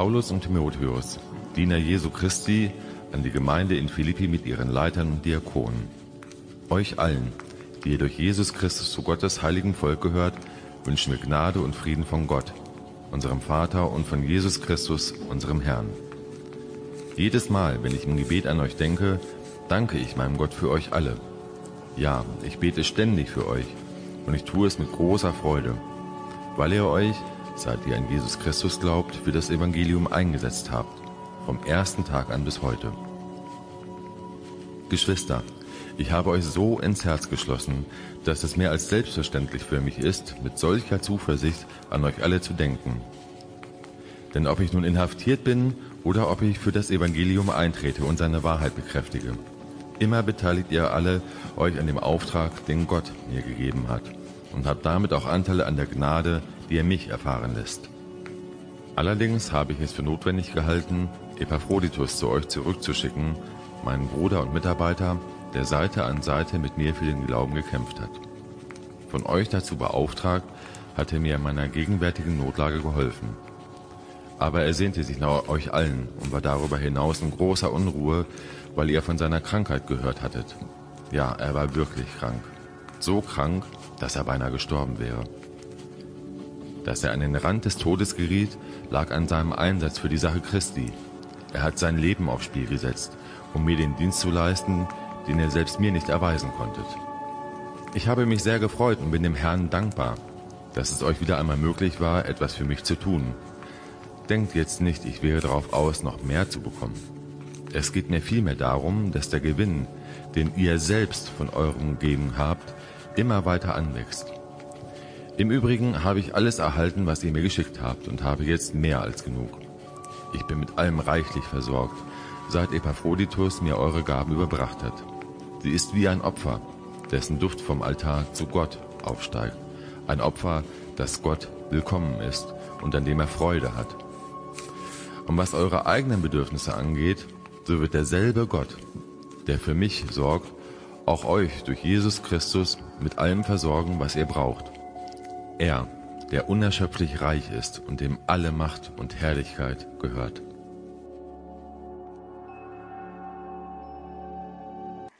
Paulus und Timotheus, Diener Jesu Christi, an die Gemeinde in Philippi mit ihren Leitern und Diakonen. Euch allen, die ihr durch Jesus Christus zu Gottes heiligen Volk gehört, wünschen wir Gnade und Frieden von Gott, unserem Vater und von Jesus Christus, unserem Herrn. Jedes Mal, wenn ich im Gebet an euch denke, danke ich meinem Gott für euch alle. Ja, ich bete ständig für euch und ich tue es mit großer Freude, weil ihr euch, seit ihr an Jesus Christus glaubt, für das Evangelium eingesetzt habt vom ersten Tag an bis heute. Geschwister, ich habe euch so ins Herz geschlossen, dass es mehr als selbstverständlich für mich ist, mit solcher Zuversicht an euch alle zu denken. Denn ob ich nun inhaftiert bin oder ob ich für das Evangelium eintrete und seine Wahrheit bekräftige, immer beteiligt ihr alle euch an dem Auftrag, den Gott mir gegeben hat, und habt damit auch Anteile an der Gnade, die er mich erfahren lässt. Allerdings habe ich es für notwendig gehalten, Epaphroditus zu euch zurückzuschicken, meinen Bruder und Mitarbeiter, der Seite an Seite mit mir für den Glauben gekämpft hat. Von euch dazu beauftragt, hat er mir in meiner gegenwärtigen Notlage geholfen. Aber er sehnte sich nach euch allen und war darüber hinaus in großer Unruhe, weil ihr von seiner Krankheit gehört hattet. Ja, er war wirklich krank. So krank, dass er beinahe gestorben wäre. Dass er an den Rand des Todes geriet, lag an seinem Einsatz für die Sache Christi, er hat sein Leben aufs Spiel gesetzt, um mir den Dienst zu leisten, den er selbst mir nicht erweisen konntet. Ich habe mich sehr gefreut und bin dem Herrn dankbar, dass es euch wieder einmal möglich war, etwas für mich zu tun. Denkt jetzt nicht, ich wäre darauf aus, noch mehr zu bekommen. Es geht mir vielmehr darum, dass der Gewinn, den ihr selbst von eurem Geben habt, immer weiter anwächst. Im Übrigen habe ich alles erhalten, was ihr mir geschickt habt und habe jetzt mehr als genug. Ich bin mit allem reichlich versorgt, seit Epaphroditus mir eure Gaben überbracht hat. Sie ist wie ein Opfer, dessen Duft vom Altar zu Gott aufsteigt. Ein Opfer, das Gott willkommen ist und an dem er Freude hat. Und was eure eigenen Bedürfnisse angeht, so wird derselbe Gott, der für mich sorgt, auch euch durch Jesus Christus mit allem versorgen, was ihr braucht. Er, der unerschöpflich reich ist und dem alle Macht und Herrlichkeit gehört.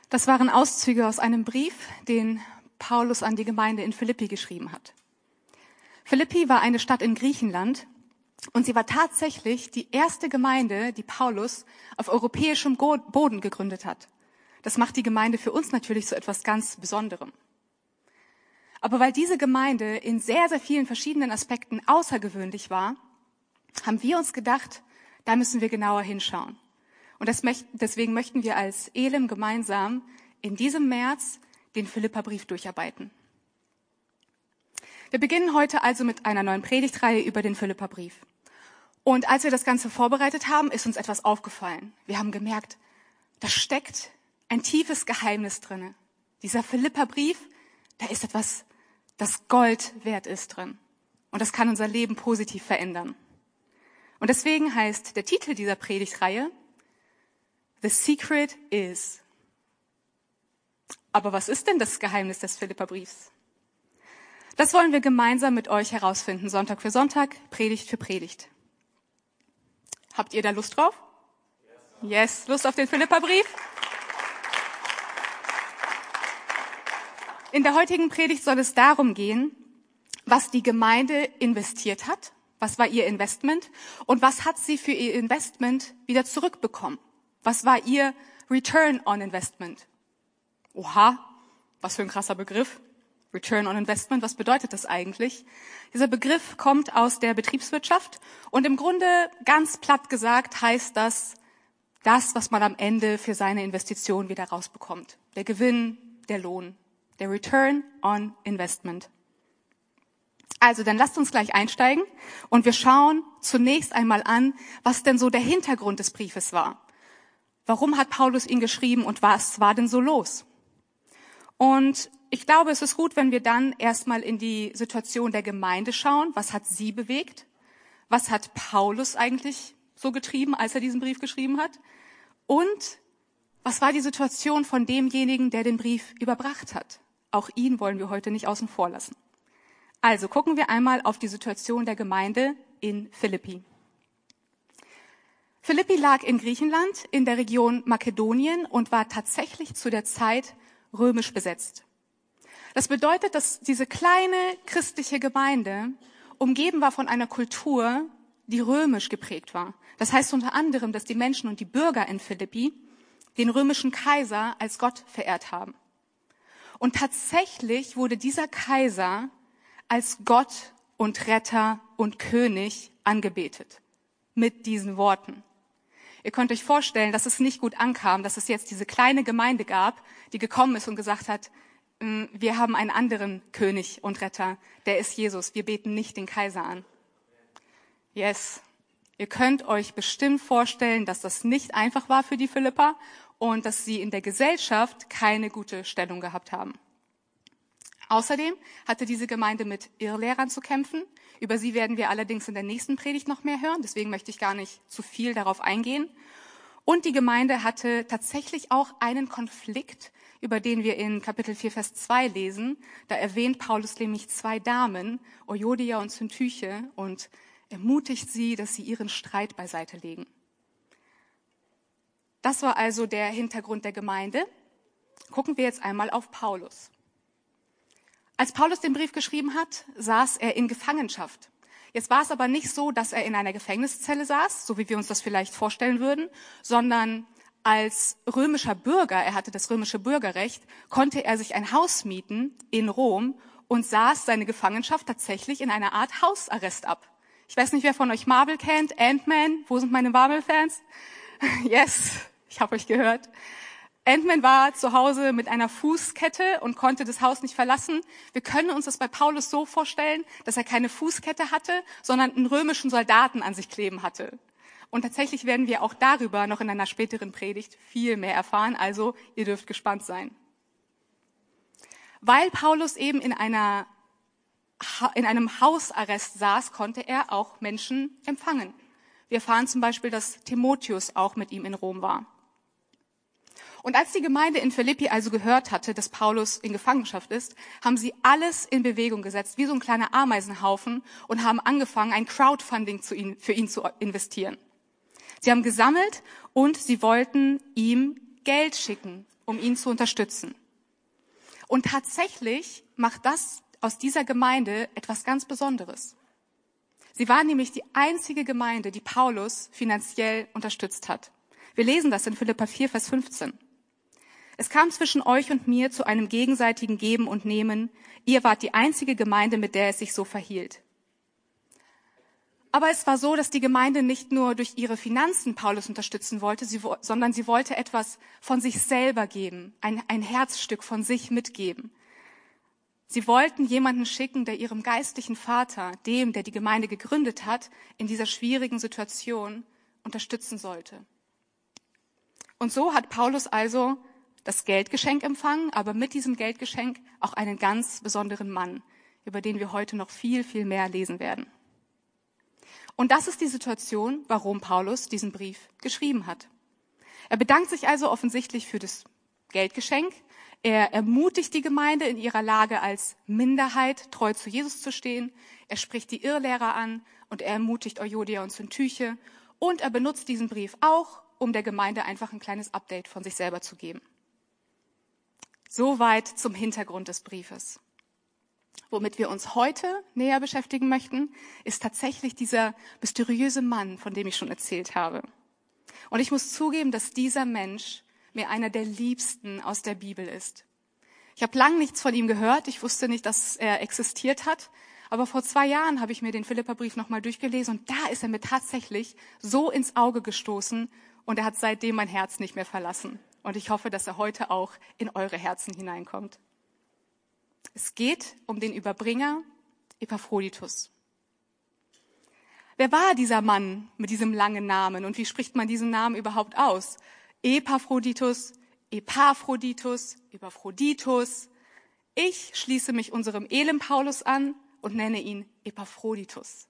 Das waren Auszüge aus einem Brief, den Paulus an die Gemeinde in Philippi geschrieben hat. Philippi war eine Stadt in Griechenland und sie war tatsächlich die erste Gemeinde, die Paulus auf europäischem Boden gegründet hat. Das macht die Gemeinde für uns natürlich so etwas ganz Besonderem. Aber weil diese Gemeinde in sehr, sehr vielen verschiedenen Aspekten außergewöhnlich war, haben wir uns gedacht, da müssen wir genauer hinschauen. Und deswegen möchten wir als Elim gemeinsam in diesem März den Philipperbrief durcharbeiten. Wir beginnen heute also mit einer neuen Predigtreihe über den Philipperbrief. Und als wir das Ganze vorbereitet haben, ist uns etwas aufgefallen. Wir haben gemerkt, da steckt ein tiefes Geheimnis drinne. Dieser Philipperbrief, da ist etwas das Gold wert ist drin. Und das kann unser Leben positiv verändern. Und deswegen heißt der Titel dieser Predigtreihe The Secret is. Aber was ist denn das Geheimnis des Philipperbriefs? Das wollen wir gemeinsam mit euch herausfinden, Sonntag für Sonntag, Predigt für Predigt. Habt ihr da Lust drauf? Yes, Lust auf den Philipperbrief? In der heutigen Predigt soll es darum gehen, was die Gemeinde investiert hat, was war ihr Investment und was hat sie für ihr Investment wieder zurückbekommen. Was war ihr Return on Investment? Oha, was für ein krasser Begriff. Return on Investment, was bedeutet das eigentlich? Dieser Begriff kommt aus der Betriebswirtschaft und im Grunde ganz platt gesagt heißt das das, was man am Ende für seine Investition wieder rausbekommt. Der Gewinn, der Lohn der Return on Investment. Also, dann lasst uns gleich einsteigen und wir schauen zunächst einmal an, was denn so der Hintergrund des Briefes war. Warum hat Paulus ihn geschrieben und was war denn so los? Und ich glaube, es ist gut, wenn wir dann erstmal in die Situation der Gemeinde schauen. Was hat sie bewegt? Was hat Paulus eigentlich so getrieben, als er diesen Brief geschrieben hat? Und was war die Situation von demjenigen, der den Brief überbracht hat? Auch ihn wollen wir heute nicht außen vor lassen. Also gucken wir einmal auf die Situation der Gemeinde in Philippi. Philippi lag in Griechenland in der Region Makedonien und war tatsächlich zu der Zeit römisch besetzt. Das bedeutet, dass diese kleine christliche Gemeinde umgeben war von einer Kultur, die römisch geprägt war. Das heißt unter anderem, dass die Menschen und die Bürger in Philippi den römischen Kaiser als Gott verehrt haben. Und tatsächlich wurde dieser Kaiser als Gott und Retter und König angebetet. Mit diesen Worten. Ihr könnt euch vorstellen, dass es nicht gut ankam, dass es jetzt diese kleine Gemeinde gab, die gekommen ist und gesagt hat, mm, wir haben einen anderen König und Retter, der ist Jesus, wir beten nicht den Kaiser an. Yes. Ihr könnt euch bestimmt vorstellen, dass das nicht einfach war für die Philippa und dass sie in der Gesellschaft keine gute Stellung gehabt haben. Außerdem hatte diese Gemeinde mit Irrlehrern zu kämpfen. Über sie werden wir allerdings in der nächsten Predigt noch mehr hören. Deswegen möchte ich gar nicht zu viel darauf eingehen. Und die Gemeinde hatte tatsächlich auch einen Konflikt, über den wir in Kapitel 4, Vers 2 lesen. Da erwähnt Paulus nämlich zwei Damen, Ojodia und Syntyche, und ermutigt sie, dass sie ihren Streit beiseite legen. Das war also der Hintergrund der Gemeinde. Gucken wir jetzt einmal auf Paulus. Als Paulus den Brief geschrieben hat, saß er in Gefangenschaft. Jetzt war es aber nicht so, dass er in einer Gefängniszelle saß, so wie wir uns das vielleicht vorstellen würden, sondern als römischer Bürger, er hatte das römische Bürgerrecht, konnte er sich ein Haus mieten in Rom und saß seine Gefangenschaft tatsächlich in einer Art Hausarrest ab. Ich weiß nicht, wer von euch Marvel kennt, Ant-Man, wo sind meine Marvel-Fans? Yes, ich habe euch gehört. Ant-Man war zu Hause mit einer Fußkette und konnte das Haus nicht verlassen. Wir können uns das bei Paulus so vorstellen, dass er keine Fußkette hatte, sondern einen römischen Soldaten an sich kleben hatte. Und tatsächlich werden wir auch darüber noch in einer späteren Predigt viel mehr erfahren, also ihr dürft gespannt sein. Weil Paulus eben in einer in einem Hausarrest saß, konnte er auch Menschen empfangen. Wir erfahren zum Beispiel, dass Timotheus auch mit ihm in Rom war. Und als die Gemeinde in Philippi also gehört hatte, dass Paulus in Gefangenschaft ist, haben sie alles in Bewegung gesetzt, wie so ein kleiner Ameisenhaufen, und haben angefangen, ein Crowdfunding ihn, für ihn zu investieren. Sie haben gesammelt und sie wollten ihm Geld schicken, um ihn zu unterstützen. Und tatsächlich macht das aus dieser Gemeinde etwas ganz Besonderes. Sie war nämlich die einzige Gemeinde, die Paulus finanziell unterstützt hat. Wir lesen das in Philippa 4, Vers 15. Es kam zwischen euch und mir zu einem gegenseitigen Geben und Nehmen. Ihr wart die einzige Gemeinde, mit der es sich so verhielt. Aber es war so, dass die Gemeinde nicht nur durch ihre Finanzen Paulus unterstützen wollte, sie, sondern sie wollte etwas von sich selber geben, ein, ein Herzstück von sich mitgeben. Sie wollten jemanden schicken, der ihrem geistlichen Vater, dem, der die Gemeinde gegründet hat, in dieser schwierigen Situation unterstützen sollte. Und so hat Paulus also das Geldgeschenk empfangen, aber mit diesem Geldgeschenk auch einen ganz besonderen Mann, über den wir heute noch viel, viel mehr lesen werden. Und das ist die Situation, warum Paulus diesen Brief geschrieben hat. Er bedankt sich also offensichtlich für das Geldgeschenk. Er ermutigt die Gemeinde in ihrer Lage als Minderheit treu zu Jesus zu stehen. Er spricht die Irrlehrer an und er ermutigt Euodia und Syntyche. Und er benutzt diesen Brief auch, um der Gemeinde einfach ein kleines Update von sich selber zu geben. Soweit zum Hintergrund des Briefes. Womit wir uns heute näher beschäftigen möchten, ist tatsächlich dieser mysteriöse Mann, von dem ich schon erzählt habe. Und ich muss zugeben, dass dieser Mensch mir einer der liebsten aus der Bibel ist. Ich habe lang nichts von ihm gehört, ich wusste nicht, dass er existiert hat, aber vor zwei Jahren habe ich mir den Philipperbrief nochmal durchgelesen und da ist er mir tatsächlich so ins Auge gestoßen und er hat seitdem mein Herz nicht mehr verlassen. Und ich hoffe, dass er heute auch in eure Herzen hineinkommt. Es geht um den Überbringer Epaphroditus. Wer war dieser Mann mit diesem langen Namen und wie spricht man diesen Namen überhaupt aus? Epaphroditus, Epaphroditus, Epaphroditus. Ich schließe mich unserem Elem Paulus an und nenne ihn Epaphroditus.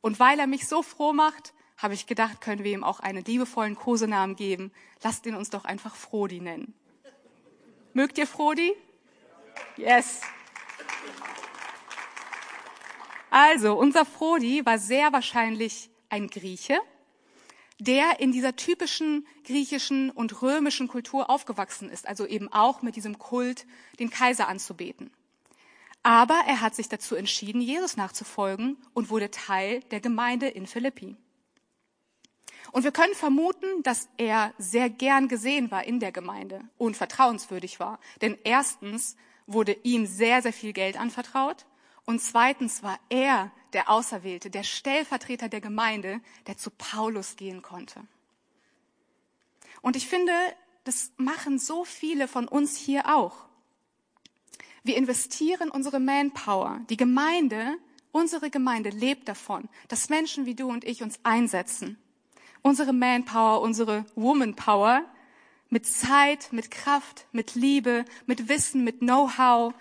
Und weil er mich so froh macht, habe ich gedacht, können wir ihm auch einen liebevollen Kosenamen geben. Lasst ihn uns doch einfach Frodi nennen. Mögt ihr Frodi? Yes. Also, unser Frodi war sehr wahrscheinlich ein Grieche, der in dieser typischen griechischen und römischen Kultur aufgewachsen ist, also eben auch mit diesem Kult, den Kaiser anzubeten. Aber er hat sich dazu entschieden, Jesus nachzufolgen und wurde Teil der Gemeinde in Philippi. Und wir können vermuten, dass er sehr gern gesehen war in der Gemeinde und vertrauenswürdig war. Denn erstens wurde ihm sehr, sehr viel Geld anvertraut und zweitens war er der Auserwählte, der Stellvertreter der Gemeinde, der zu Paulus gehen konnte. Und ich finde, das machen so viele von uns hier auch. Wir investieren unsere Manpower. Die Gemeinde, unsere Gemeinde lebt davon, dass Menschen wie du und ich uns einsetzen. Unsere Manpower, unsere Womanpower mit Zeit, mit Kraft, mit Liebe, mit Wissen, mit Know-how.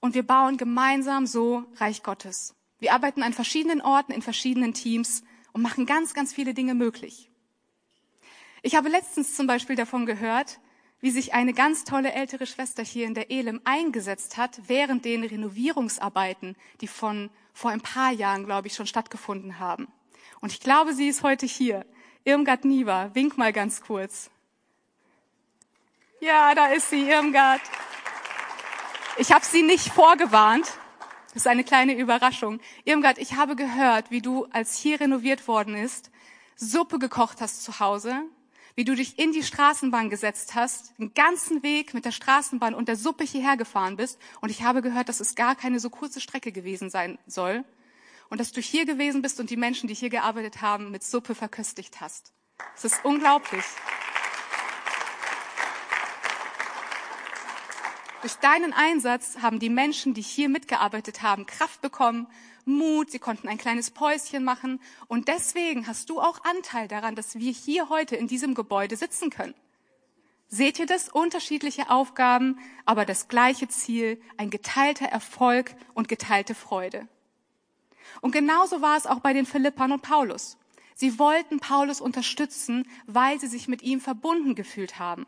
Und wir bauen gemeinsam so Reich Gottes. Wir arbeiten an verschiedenen Orten, in verschiedenen Teams und machen ganz, ganz viele Dinge möglich. Ich habe letztens zum Beispiel davon gehört, wie sich eine ganz tolle ältere Schwester hier in der Elem eingesetzt hat während den Renovierungsarbeiten, die von vor ein paar Jahren, glaube ich, schon stattgefunden haben. Und ich glaube, sie ist heute hier. Irmgard Niva, wink mal ganz kurz. Ja, da ist sie, Irmgard. Ich habe sie nicht vorgewarnt, das ist eine kleine Überraschung. Irmgard, ich habe gehört, wie du, als hier renoviert worden ist, Suppe gekocht hast zu Hause, wie du dich in die Straßenbahn gesetzt hast, den ganzen Weg mit der Straßenbahn und der Suppe hierher gefahren bist. Und ich habe gehört, dass es gar keine so kurze Strecke gewesen sein soll. Und dass du hier gewesen bist und die Menschen, die hier gearbeitet haben, mit Suppe verköstigt hast. Es ist unglaublich. Durch deinen Einsatz haben die Menschen, die hier mitgearbeitet haben, Kraft bekommen, Mut, sie konnten ein kleines Päuschen machen und deswegen hast du auch Anteil daran, dass wir hier heute in diesem Gebäude sitzen können. Seht ihr das? Unterschiedliche Aufgaben, aber das gleiche Ziel, ein geteilter Erfolg und geteilte Freude. Und genauso war es auch bei den Philippern und Paulus. Sie wollten Paulus unterstützen, weil sie sich mit ihm verbunden gefühlt haben.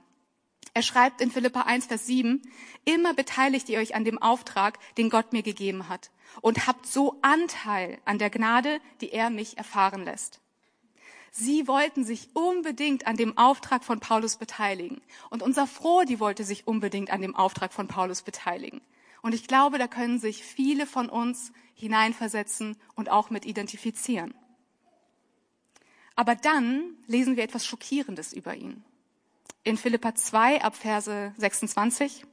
Er schreibt in Philippa 1, Vers 7, immer beteiligt ihr euch an dem Auftrag, den Gott mir gegeben hat und habt so Anteil an der Gnade, die er mich erfahren lässt. Sie wollten sich unbedingt an dem Auftrag von Paulus beteiligen. Und unser Froh, die wollte sich unbedingt an dem Auftrag von Paulus beteiligen. Und ich glaube, da können sich viele von uns hineinversetzen und auch mit identifizieren. Aber dann lesen wir etwas Schockierendes über ihn in Philippa 2 ab Verse 26.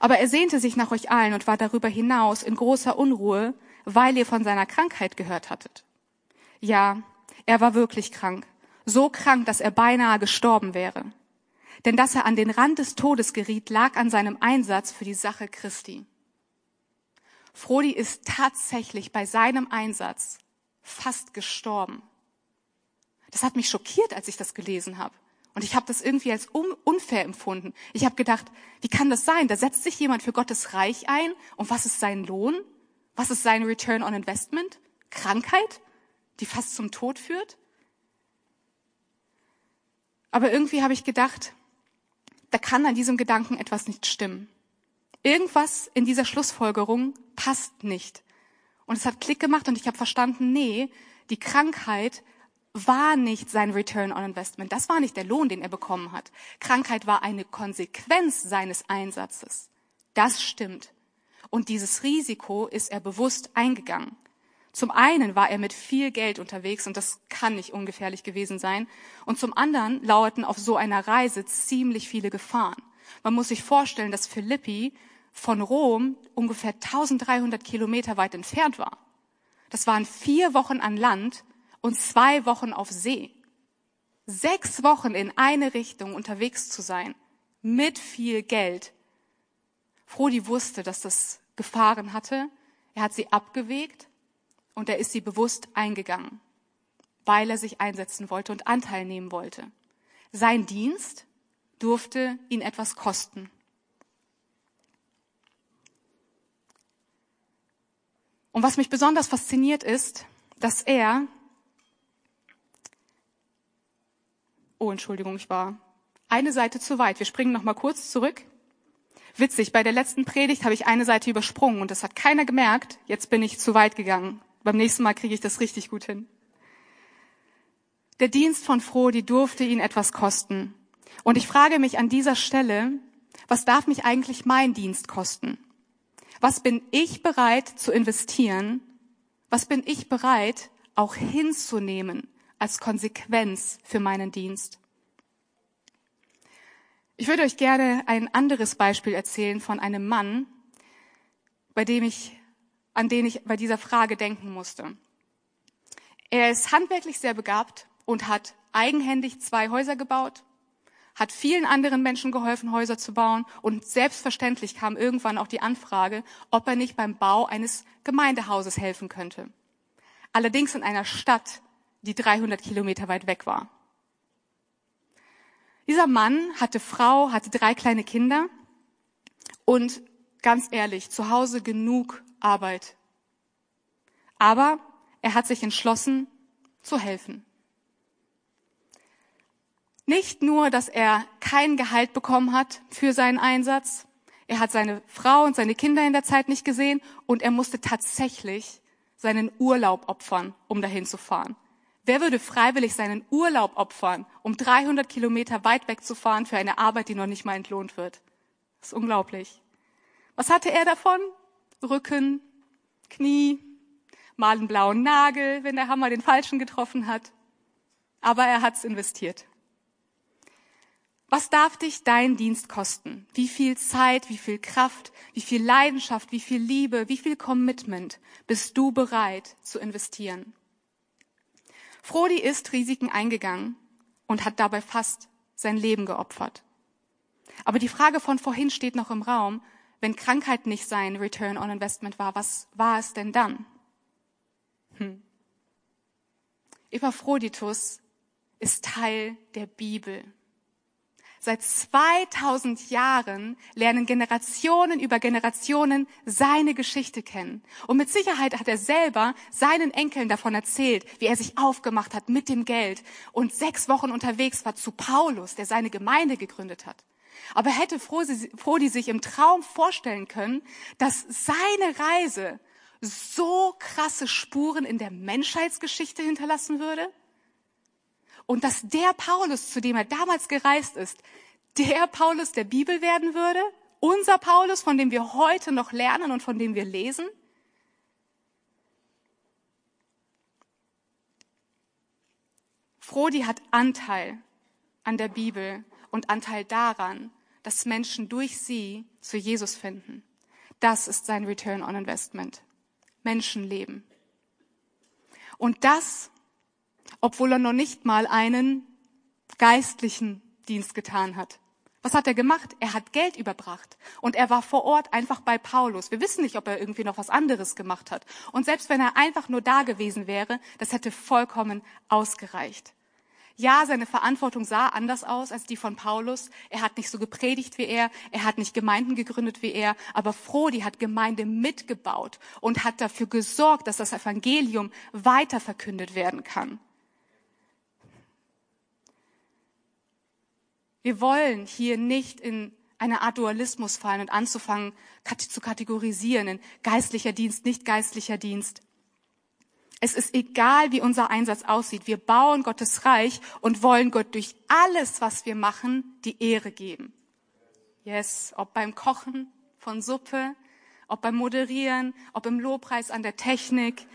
Aber er sehnte sich nach euch allen und war darüber hinaus in großer Unruhe, weil ihr von seiner Krankheit gehört hattet. Ja, er war wirklich krank, so krank, dass er beinahe gestorben wäre. Denn dass er an den Rand des Todes geriet, lag an seinem Einsatz für die Sache Christi. Frodi ist tatsächlich bei seinem Einsatz fast gestorben. Das hat mich schockiert, als ich das gelesen habe. Und ich habe das irgendwie als unfair empfunden. Ich habe gedacht, wie kann das sein? Da setzt sich jemand für Gottes Reich ein und was ist sein Lohn? Was ist sein Return on Investment? Krankheit, die fast zum Tod führt? Aber irgendwie habe ich gedacht, da kann an diesem Gedanken etwas nicht stimmen. Irgendwas in dieser Schlussfolgerung passt nicht. Und es hat Klick gemacht und ich habe verstanden, nee, die Krankheit war nicht sein Return on Investment. Das war nicht der Lohn, den er bekommen hat. Krankheit war eine Konsequenz seines Einsatzes. Das stimmt. Und dieses Risiko ist er bewusst eingegangen. Zum einen war er mit viel Geld unterwegs und das kann nicht ungefährlich gewesen sein. Und zum anderen lauerten auf so einer Reise ziemlich viele Gefahren. Man muss sich vorstellen, dass Philippi von Rom ungefähr 1300 Kilometer weit entfernt war. Das waren vier Wochen an Land und zwei Wochen auf See. Sechs Wochen in eine Richtung unterwegs zu sein, mit viel Geld. Frodi wusste, dass das Gefahren hatte. Er hat sie abgewegt und er ist sie bewusst eingegangen, weil er sich einsetzen wollte und Anteil nehmen wollte. Sein Dienst durfte ihn etwas kosten. Und was mich besonders fasziniert ist, dass er Oh, Entschuldigung, ich war eine Seite zu weit. Wir springen noch mal kurz zurück. Witzig, bei der letzten Predigt habe ich eine Seite übersprungen und das hat keiner gemerkt. Jetzt bin ich zu weit gegangen. Beim nächsten Mal kriege ich das richtig gut hin. Der Dienst von Frodi durfte ihn etwas kosten. Und ich frage mich an dieser Stelle, was darf mich eigentlich mein Dienst kosten? Was bin ich bereit zu investieren? Was bin ich bereit auch hinzunehmen als Konsequenz für meinen Dienst? Ich würde euch gerne ein anderes Beispiel erzählen von einem Mann, bei dem ich, an den ich bei dieser Frage denken musste. Er ist handwerklich sehr begabt und hat eigenhändig zwei Häuser gebaut, hat vielen anderen Menschen geholfen, Häuser zu bauen und selbstverständlich kam irgendwann auch die Anfrage, ob er nicht beim Bau eines Gemeindehauses helfen könnte. Allerdings in einer Stadt, die 300 Kilometer weit weg war. Dieser Mann hatte Frau, hatte drei kleine Kinder und ganz ehrlich, zu Hause genug Arbeit. Aber er hat sich entschlossen, zu helfen. Nicht nur, dass er kein Gehalt bekommen hat für seinen Einsatz, er hat seine Frau und seine Kinder in der Zeit nicht gesehen und er musste tatsächlich seinen Urlaub opfern, um dahin zu fahren. Wer würde freiwillig seinen Urlaub opfern, um 300 Kilometer weit wegzufahren für eine Arbeit, die noch nicht mal entlohnt wird? Das ist unglaublich. Was hatte er davon? Rücken, Knie, mal einen blauen Nagel, wenn der Hammer den falschen getroffen hat. Aber er hat's investiert. Was darf dich dein Dienst kosten? Wie viel Zeit, wie viel Kraft, wie viel Leidenschaft, wie viel Liebe, wie viel Commitment bist du bereit zu investieren? Frodi ist Risiken eingegangen und hat dabei fast sein Leben geopfert. Aber die Frage von vorhin steht noch im Raum, wenn Krankheit nicht sein Return on Investment war, was war es denn dann? Hm. Epaphroditus ist Teil der Bibel. Seit 2000 Jahren lernen Generationen über Generationen seine Geschichte kennen. Und mit Sicherheit hat er selber seinen Enkeln davon erzählt, wie er sich aufgemacht hat mit dem Geld und sechs Wochen unterwegs war zu Paulus, der seine Gemeinde gegründet hat. Aber hätte Frodi sich im Traum vorstellen können, dass seine Reise so krasse Spuren in der Menschheitsgeschichte hinterlassen würde? Und dass der Paulus, zu dem er damals gereist ist, der Paulus der Bibel werden würde? Unser Paulus, von dem wir heute noch lernen und von dem wir lesen? Frodi hat Anteil an der Bibel und Anteil daran, dass Menschen durch sie zu Jesus finden. Das ist sein Return on Investment. Menschenleben. Und das, obwohl er noch nicht mal einen geistlichen Dienst getan hat. Was hat er gemacht? Er hat Geld überbracht. Und er war vor Ort einfach bei Paulus. Wir wissen nicht, ob er irgendwie noch was anderes gemacht hat. Und selbst wenn er einfach nur da gewesen wäre, das hätte vollkommen ausgereicht. Ja, seine Verantwortung sah anders aus als die von Paulus. Er hat nicht so gepredigt wie er, er hat nicht Gemeinden gegründet wie er, aber Frodi hat Gemeinde mitgebaut und hat dafür gesorgt, dass das Evangelium weiter verkündet werden kann. Wir wollen hier nicht in eine Art Dualismus fallen und anzufangen zu kategorisieren in geistlicher Dienst, nicht geistlicher Dienst. Es ist egal, wie unser Einsatz aussieht. Wir bauen Gottes Reich und wollen Gott durch alles, was wir machen, die Ehre geben. Yes, ob beim Kochen von Suppe, ob beim Moderieren, ob im Lobpreis an der Technik,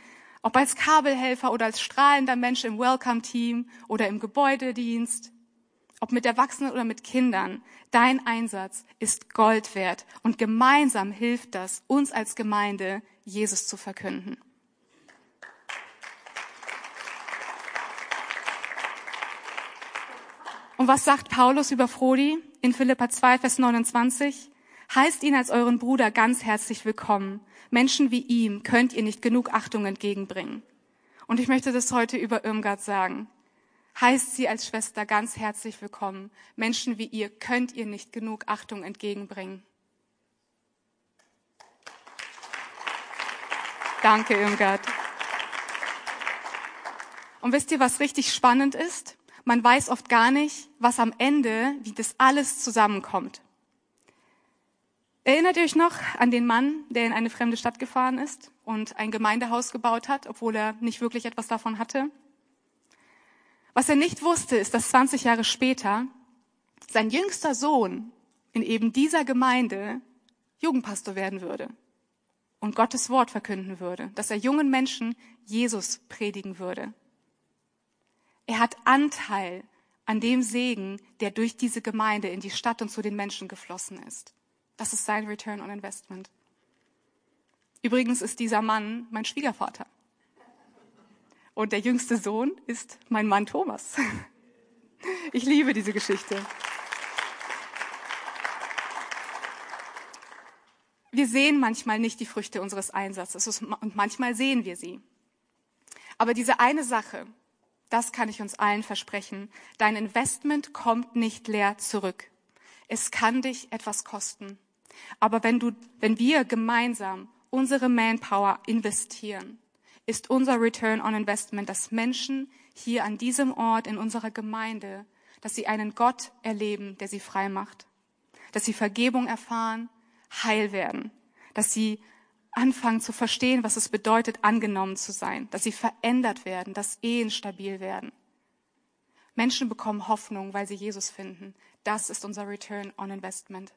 ob als Kabelhelfer oder als strahlender Mensch im Welcome-Team oder im Gebäudedienst, ob mit Erwachsenen oder mit Kindern. Dein Einsatz ist Gold wert und gemeinsam hilft das, uns als Gemeinde Jesus zu verkünden. Und was sagt Paulus über Frodi in Philippa 2, Vers 29? Heißt ihn als euren Bruder ganz herzlich willkommen. Menschen wie ihm könnt ihr nicht genug Achtung entgegenbringen. Und ich möchte das heute über Irmgard sagen. Heißt sie als Schwester ganz herzlich willkommen. Menschen wie ihr könnt ihr nicht genug Achtung entgegenbringen. Danke, Irmgard. Und wisst ihr, was richtig spannend ist? man weiß oft gar nicht, was am Ende, wie das alles zusammenkommt. Erinnert ihr euch noch an den Mann, der in eine fremde Stadt gefahren ist und ein Gemeindehaus gebaut hat, obwohl er nicht wirklich etwas davon hatte? Was er nicht wusste, ist, dass 20 Jahre später sein jüngster Sohn in eben dieser Gemeinde Jugendpastor werden würde und Gottes Wort verkünden würde, dass er jungen Menschen Jesus predigen würde. Er hat Anteil an dem Segen, der durch diese Gemeinde in die Stadt und zu den Menschen geflossen ist. Das ist sein Return on Investment. Übrigens ist dieser Mann mein Schwiegervater. Und der jüngste Sohn ist mein Mann Thomas. Ich liebe diese Geschichte. Wir sehen manchmal nicht die Früchte unseres Einsatzes und manchmal sehen wir sie. Aber diese eine Sache, das kann ich uns allen versprechen, dein Investment kommt nicht leer zurück. Es kann dich etwas kosten. Aber wenn du, wenn wir gemeinsam unsere Manpower investieren, ist unser Return on Investment, dass Menschen hier an diesem Ort in unserer Gemeinde, dass sie einen Gott erleben, der sie frei macht, dass sie Vergebung erfahren, heil werden, dass sie anfangen zu verstehen, was es bedeutet, angenommen zu sein, dass sie verändert werden, dass Ehen stabil werden. Menschen bekommen Hoffnung, weil sie Jesus finden. Das ist unser Return on Investment.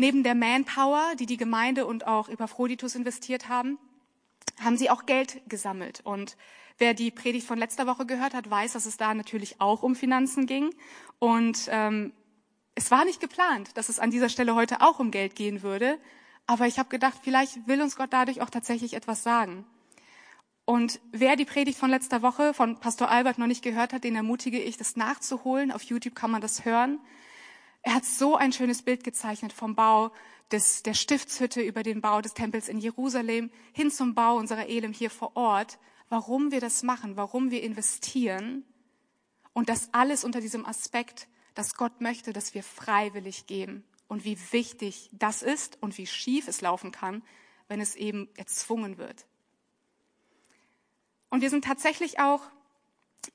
Neben der Manpower, die die Gemeinde und auch Epaphroditus investiert haben, haben sie auch Geld gesammelt. Und wer die Predigt von letzter Woche gehört hat, weiß, dass es da natürlich auch um Finanzen ging. Und ähm, es war nicht geplant, dass es an dieser Stelle heute auch um Geld gehen würde. Aber ich habe gedacht, vielleicht will uns Gott dadurch auch tatsächlich etwas sagen. Und wer die Predigt von letzter Woche von Pastor Albert noch nicht gehört hat, den ermutige ich, das nachzuholen. Auf YouTube kann man das hören. Er hat so ein schönes Bild gezeichnet vom Bau des, der Stiftshütte über den Bau des Tempels in Jerusalem hin zum Bau unserer Elim hier vor Ort, warum wir das machen, warum wir investieren und das alles unter diesem Aspekt, dass Gott möchte, dass wir freiwillig geben und wie wichtig das ist und wie schief es laufen kann, wenn es eben erzwungen wird. Und wir sind tatsächlich auch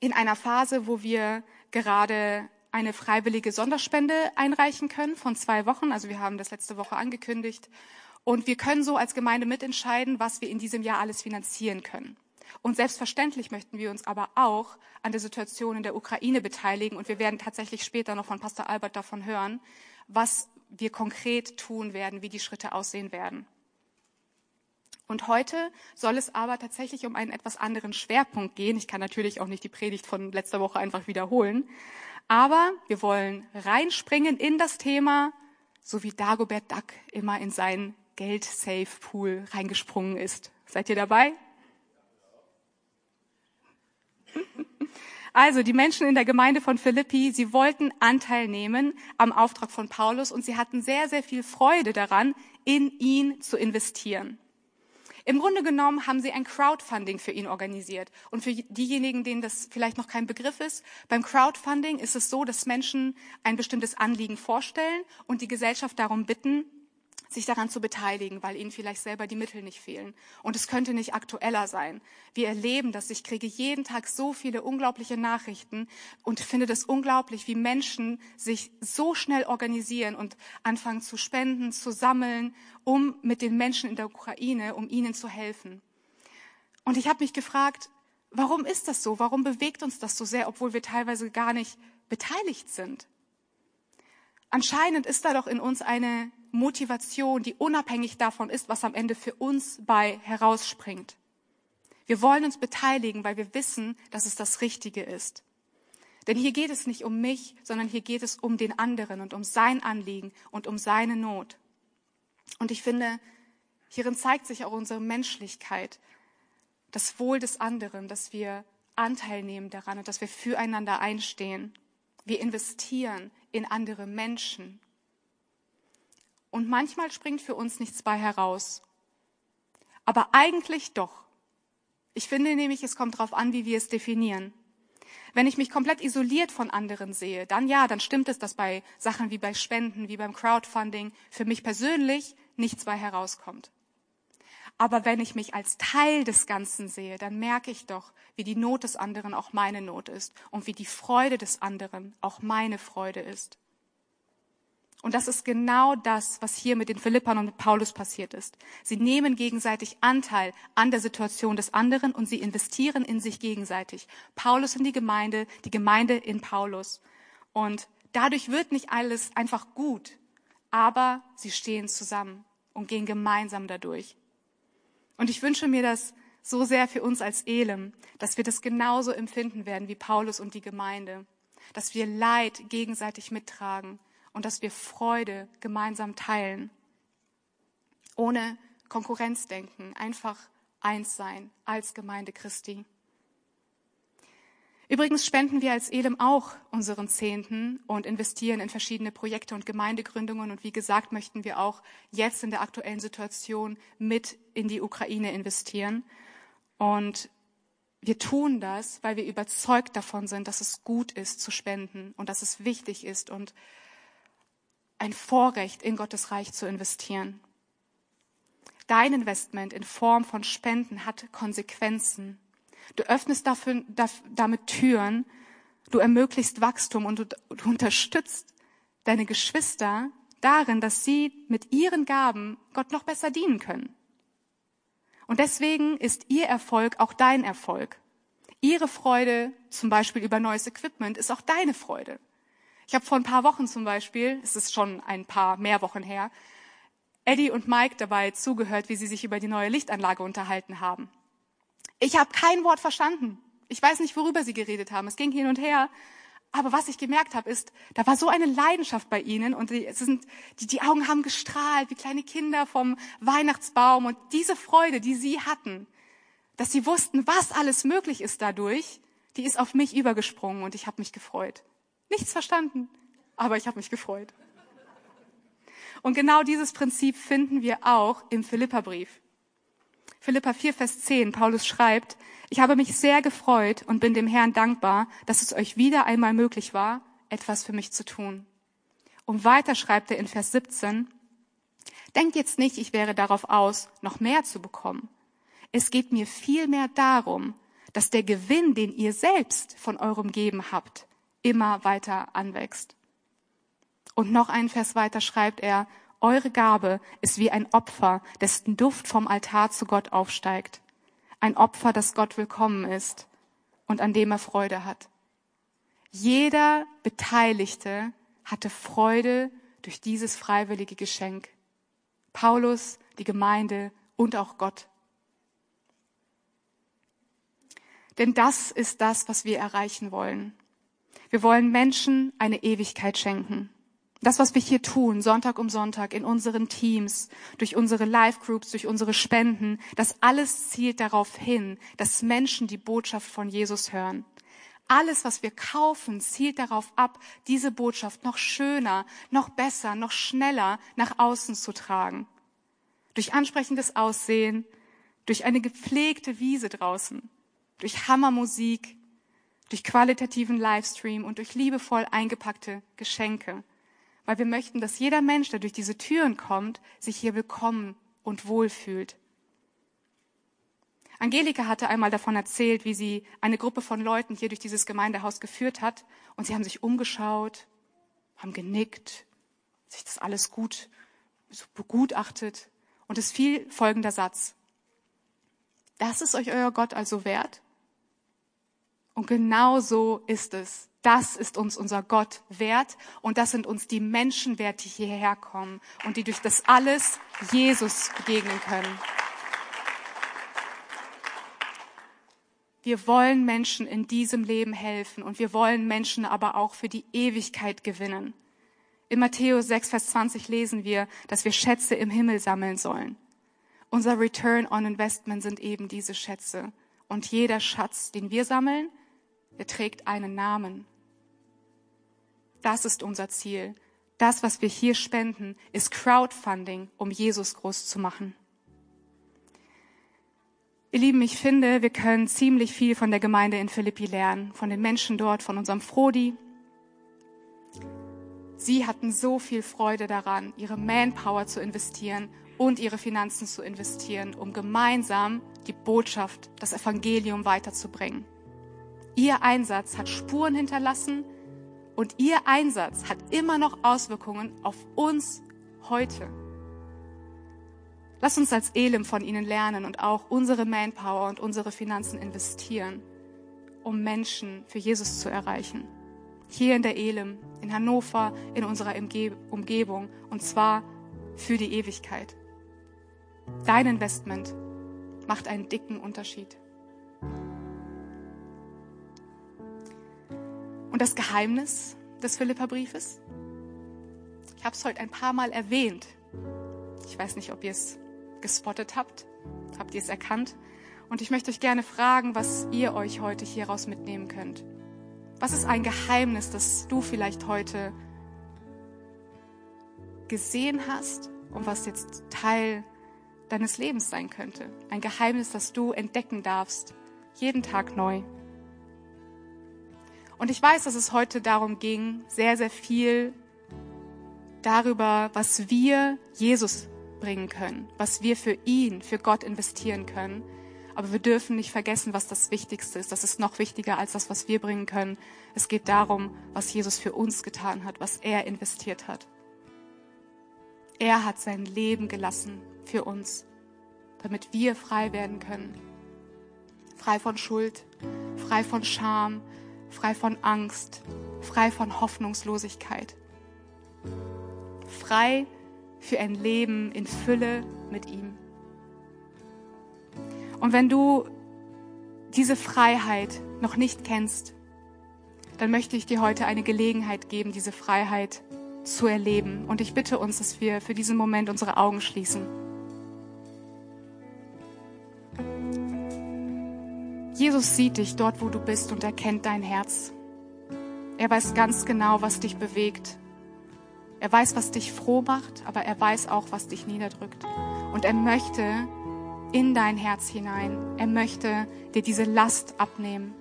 in einer Phase, wo wir gerade eine freiwillige Sonderspende einreichen können von zwei Wochen. Also wir haben das letzte Woche angekündigt. Und wir können so als Gemeinde mitentscheiden, was wir in diesem Jahr alles finanzieren können. Und selbstverständlich möchten wir uns aber auch an der Situation in der Ukraine beteiligen. Und wir werden tatsächlich später noch von Pastor Albert davon hören, was wir konkret tun werden, wie die Schritte aussehen werden. Und heute soll es aber tatsächlich um einen etwas anderen Schwerpunkt gehen. Ich kann natürlich auch nicht die Predigt von letzter Woche einfach wiederholen. Aber wir wollen reinspringen in das Thema, so wie Dagobert Duck immer in seinen Geld-Safe-Pool reingesprungen ist. Seid ihr dabei? Also die Menschen in der Gemeinde von Philippi, sie wollten Anteil nehmen am Auftrag von Paulus und sie hatten sehr, sehr viel Freude daran, in ihn zu investieren. Im Grunde genommen haben sie ein Crowdfunding für ihn organisiert. Und für diejenigen, denen das vielleicht noch kein Begriff ist, beim Crowdfunding ist es so, dass Menschen ein bestimmtes Anliegen vorstellen und die Gesellschaft darum bitten, sich daran zu beteiligen, weil ihnen vielleicht selber die Mittel nicht fehlen. Und es könnte nicht aktueller sein. Wir erleben das. Ich kriege jeden Tag so viele unglaubliche Nachrichten und finde das unglaublich, wie Menschen sich so schnell organisieren und anfangen zu spenden, zu sammeln, um mit den Menschen in der Ukraine, um ihnen zu helfen. Und ich habe mich gefragt, warum ist das so? Warum bewegt uns das so sehr, obwohl wir teilweise gar nicht beteiligt sind? Anscheinend ist da doch in uns eine Motivation, die unabhängig davon ist, was am Ende für uns bei herausspringt. Wir wollen uns beteiligen, weil wir wissen, dass es das Richtige ist. Denn hier geht es nicht um mich, sondern hier geht es um den anderen und um sein Anliegen und um seine Not. Und ich finde, hierin zeigt sich auch unsere Menschlichkeit, das Wohl des anderen, dass wir Anteil nehmen daran und dass wir füreinander einstehen. Wir investieren in andere Menschen. Und manchmal springt für uns nichts bei heraus. Aber eigentlich doch. Ich finde nämlich, es kommt darauf an, wie wir es definieren. Wenn ich mich komplett isoliert von anderen sehe, dann ja, dann stimmt es, dass bei Sachen wie bei Spenden, wie beim Crowdfunding für mich persönlich nichts bei herauskommt. Aber wenn ich mich als Teil des Ganzen sehe, dann merke ich doch, wie die Not des anderen auch meine Not ist und wie die Freude des anderen auch meine Freude ist. Und das ist genau das, was hier mit den Philippern und mit Paulus passiert ist. Sie nehmen gegenseitig Anteil an der Situation des anderen und sie investieren in sich gegenseitig. Paulus in die Gemeinde, die Gemeinde in Paulus. Und dadurch wird nicht alles einfach gut, aber sie stehen zusammen und gehen gemeinsam dadurch. Und ich wünsche mir das so sehr für uns als Elem, dass wir das genauso empfinden werden wie Paulus und die Gemeinde, dass wir Leid gegenseitig mittragen, und dass wir Freude gemeinsam teilen. Ohne Konkurrenzdenken, einfach eins sein als Gemeinde Christi. Übrigens spenden wir als Elem auch unseren Zehnten und investieren in verschiedene Projekte und Gemeindegründungen. Und wie gesagt, möchten wir auch jetzt in der aktuellen Situation mit in die Ukraine investieren. Und wir tun das, weil wir überzeugt davon sind, dass es gut ist zu spenden und dass es wichtig ist und ein Vorrecht, in Gottes Reich zu investieren. Dein Investment in Form von Spenden hat Konsequenzen. Du öffnest dafür, damit Türen, du ermöglichst Wachstum und du, du unterstützt deine Geschwister darin, dass sie mit ihren Gaben Gott noch besser dienen können. Und deswegen ist ihr Erfolg auch dein Erfolg. Ihre Freude, zum Beispiel über neues Equipment, ist auch deine Freude. Ich habe vor ein paar Wochen zum Beispiel, es ist schon ein paar mehr Wochen her, Eddie und Mike dabei zugehört, wie sie sich über die neue Lichtanlage unterhalten haben. Ich habe kein Wort verstanden. Ich weiß nicht, worüber sie geredet haben. Es ging hin und her. Aber was ich gemerkt habe, ist, da war so eine Leidenschaft bei ihnen und die, sind, die, die Augen haben gestrahlt wie kleine Kinder vom Weihnachtsbaum und diese Freude, die sie hatten, dass sie wussten, was alles möglich ist dadurch, die ist auf mich übergesprungen und ich habe mich gefreut. Nichts verstanden, aber ich habe mich gefreut. Und genau dieses Prinzip finden wir auch im Philipperbrief. Philippa 4, Vers 10, Paulus schreibt, ich habe mich sehr gefreut und bin dem Herrn dankbar, dass es euch wieder einmal möglich war, etwas für mich zu tun. Und weiter schreibt er in Vers 17, denkt jetzt nicht, ich wäre darauf aus, noch mehr zu bekommen. Es geht mir vielmehr darum, dass der Gewinn, den ihr selbst von eurem Geben habt, immer weiter anwächst. Und noch einen Vers weiter schreibt er, eure Gabe ist wie ein Opfer, dessen Duft vom Altar zu Gott aufsteigt. Ein Opfer, das Gott willkommen ist und an dem er Freude hat. Jeder Beteiligte hatte Freude durch dieses freiwillige Geschenk. Paulus, die Gemeinde und auch Gott. Denn das ist das, was wir erreichen wollen. Wir wollen Menschen eine Ewigkeit schenken. Das, was wir hier tun, Sonntag um Sonntag, in unseren Teams, durch unsere Live-Groups, durch unsere Spenden, das alles zielt darauf hin, dass Menschen die Botschaft von Jesus hören. Alles, was wir kaufen, zielt darauf ab, diese Botschaft noch schöner, noch besser, noch schneller nach außen zu tragen. Durch ansprechendes Aussehen, durch eine gepflegte Wiese draußen, durch Hammermusik, durch qualitativen Livestream und durch liebevoll eingepackte Geschenke. Weil wir möchten, dass jeder Mensch, der durch diese Türen kommt, sich hier willkommen und wohlfühlt. Angelika hatte einmal davon erzählt, wie sie eine Gruppe von Leuten hier durch dieses Gemeindehaus geführt hat und sie haben sich umgeschaut, haben genickt, sich das alles gut so begutachtet und es fiel folgender Satz. Das ist euch euer Gott also wert? Und genau so ist es. Das ist uns unser Gott wert und das sind uns die Menschen wert, die hierher kommen und die durch das alles Jesus begegnen können. Wir wollen Menschen in diesem Leben helfen und wir wollen Menschen aber auch für die Ewigkeit gewinnen. In Matthäus 6, Vers 20 lesen wir, dass wir Schätze im Himmel sammeln sollen. Unser Return on Investment sind eben diese Schätze. Und jeder Schatz, den wir sammeln, er trägt einen Namen. Das ist unser Ziel. Das, was wir hier spenden, ist Crowdfunding, um Jesus groß zu machen. Ihr Lieben, ich finde, wir können ziemlich viel von der Gemeinde in Philippi lernen, von den Menschen dort, von unserem Frodi. Sie hatten so viel Freude daran, ihre Manpower zu investieren und ihre Finanzen zu investieren, um gemeinsam die Botschaft, das Evangelium weiterzubringen. Ihr Einsatz hat Spuren hinterlassen Und ihr Einsatz hat immer noch Auswirkungen auf uns heute. Lass uns als Elim von ihnen lernen und auch unsere Manpower und unsere Finanzen investieren, um Menschen für Jesus zu erreichen. Hier in der Elim, in Hannover, in unserer Umgebung und zwar für die Ewigkeit. Dein Investment macht einen dicken Unterschied. Und das Geheimnis des Philipperbriefes? Ich habe es heute ein paar Mal erwähnt. Ich weiß nicht, ob ihr es gespottet habt. Habt ihr es erkannt? Und ich möchte euch gerne fragen, was ihr euch heute hieraus mitnehmen könnt. Was ist ein Geheimnis, das du vielleicht heute gesehen hast und was jetzt Teil deines Lebens sein könnte? Ein Geheimnis, das du entdecken darfst, jeden Tag neu. Und ich weiß, dass es heute darum ging, sehr, sehr viel darüber, was wir Jesus bringen können, was wir für ihn, für Gott investieren können. Aber wir dürfen nicht vergessen, was das Wichtigste ist. Das ist noch wichtiger als das, was wir bringen können. Es geht darum, was Jesus für uns getan hat, was er investiert hat. Er hat sein Leben gelassen für uns, damit wir frei werden können. Frei von Schuld, frei von Scham, frei von Angst, frei von Hoffnungslosigkeit, frei für ein Leben in Fülle mit ihm. Und wenn du diese Freiheit noch nicht kennst, dann möchte ich dir heute eine Gelegenheit geben, diese Freiheit zu erleben. Und ich bitte uns, dass wir für diesen Moment unsere Augen schließen. Jesus sieht dich dort, wo du bist und er kennt dein Herz. Er weiß ganz genau, was dich bewegt. Er weiß, was dich froh macht, aber er weiß auch, was dich niederdrückt. Und er möchte in dein Herz hinein. Er möchte dir diese Last abnehmen.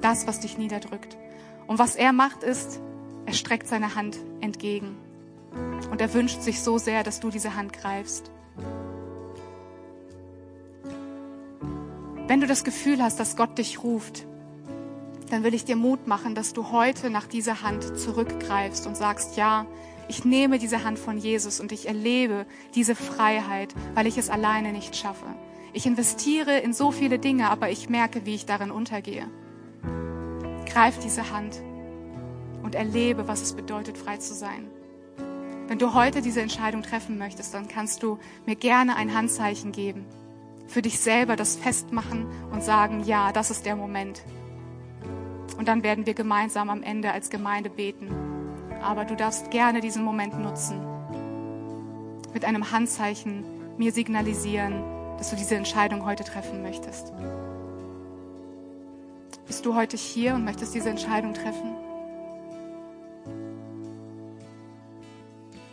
Das, was dich niederdrückt. Und was er macht, ist, er streckt seine Hand entgegen. Und er wünscht sich so sehr, dass du diese Hand greifst. Wenn du das Gefühl hast, dass Gott dich ruft, dann will ich dir Mut machen, dass du heute nach dieser Hand zurückgreifst und sagst, ja, ich nehme diese Hand von Jesus und ich erlebe diese Freiheit, weil ich es alleine nicht schaffe. Ich investiere in so viele Dinge, aber ich merke, wie ich darin untergehe. Greif diese Hand und erlebe, was es bedeutet, frei zu sein. Wenn du heute diese Entscheidung treffen möchtest, dann kannst du mir gerne ein Handzeichen geben für dich selber das festmachen und sagen, ja, das ist der Moment. Und dann werden wir gemeinsam am Ende als Gemeinde beten. Aber du darfst gerne diesen Moment nutzen. Mit einem Handzeichen mir signalisieren, dass du diese Entscheidung heute treffen möchtest. Bist du heute hier und möchtest diese Entscheidung treffen?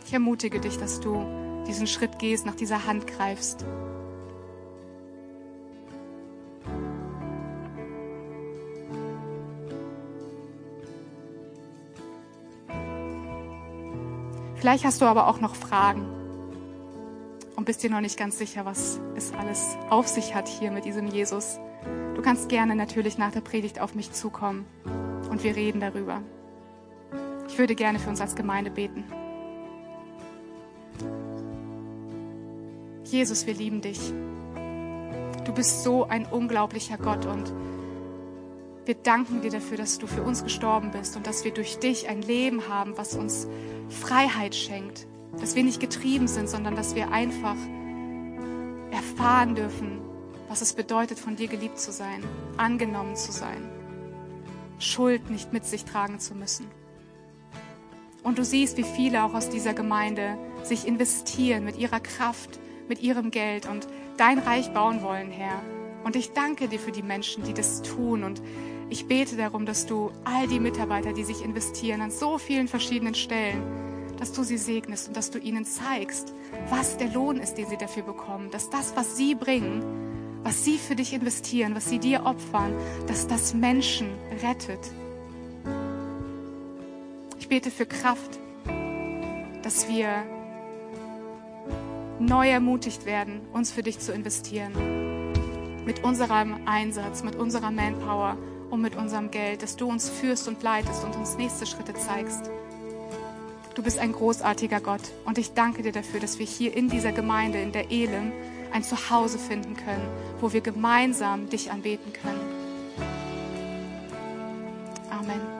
Ich ermutige dich, dass du diesen Schritt gehst, nach dieser Hand greifst. Vielleicht hast du aber auch noch Fragen und bist dir noch nicht ganz sicher, was es alles auf sich hat hier mit diesem Jesus. Du kannst gerne natürlich nach der Predigt auf mich zukommen und wir reden darüber. Ich würde gerne für uns als Gemeinde beten. Jesus, wir lieben dich. Du bist so ein unglaublicher Gott und wir danken dir dafür, dass du für uns gestorben bist und dass wir durch dich ein Leben haben, was uns Freiheit schenkt. Dass wir nicht getrieben sind, sondern dass wir einfach erfahren dürfen, was es bedeutet, von dir geliebt zu sein, angenommen zu sein, Schuld nicht mit sich tragen zu müssen. Und du siehst, wie viele auch aus dieser Gemeinde sich investieren mit ihrer Kraft, mit ihrem Geld und dein Reich bauen wollen, Herr. Und ich danke dir für die Menschen, die das tun und ich bete darum, dass du all die Mitarbeiter, die sich investieren an so vielen verschiedenen Stellen, dass du sie segnest und dass du ihnen zeigst, was der Lohn ist, den sie dafür bekommen, dass das, was sie bringen, was sie für dich investieren, was sie dir opfern, dass das Menschen rettet. Ich bete für Kraft, dass wir neu ermutigt werden, uns für dich zu investieren. Mit unserem Einsatz, mit unserer Manpower um mit unserem Geld, dass du uns führst und leitest und uns nächste Schritte zeigst. Du bist ein großartiger Gott und ich danke dir dafür, dass wir hier in dieser Gemeinde, in der Elim, ein Zuhause finden können, wo wir gemeinsam dich anbeten können. Amen.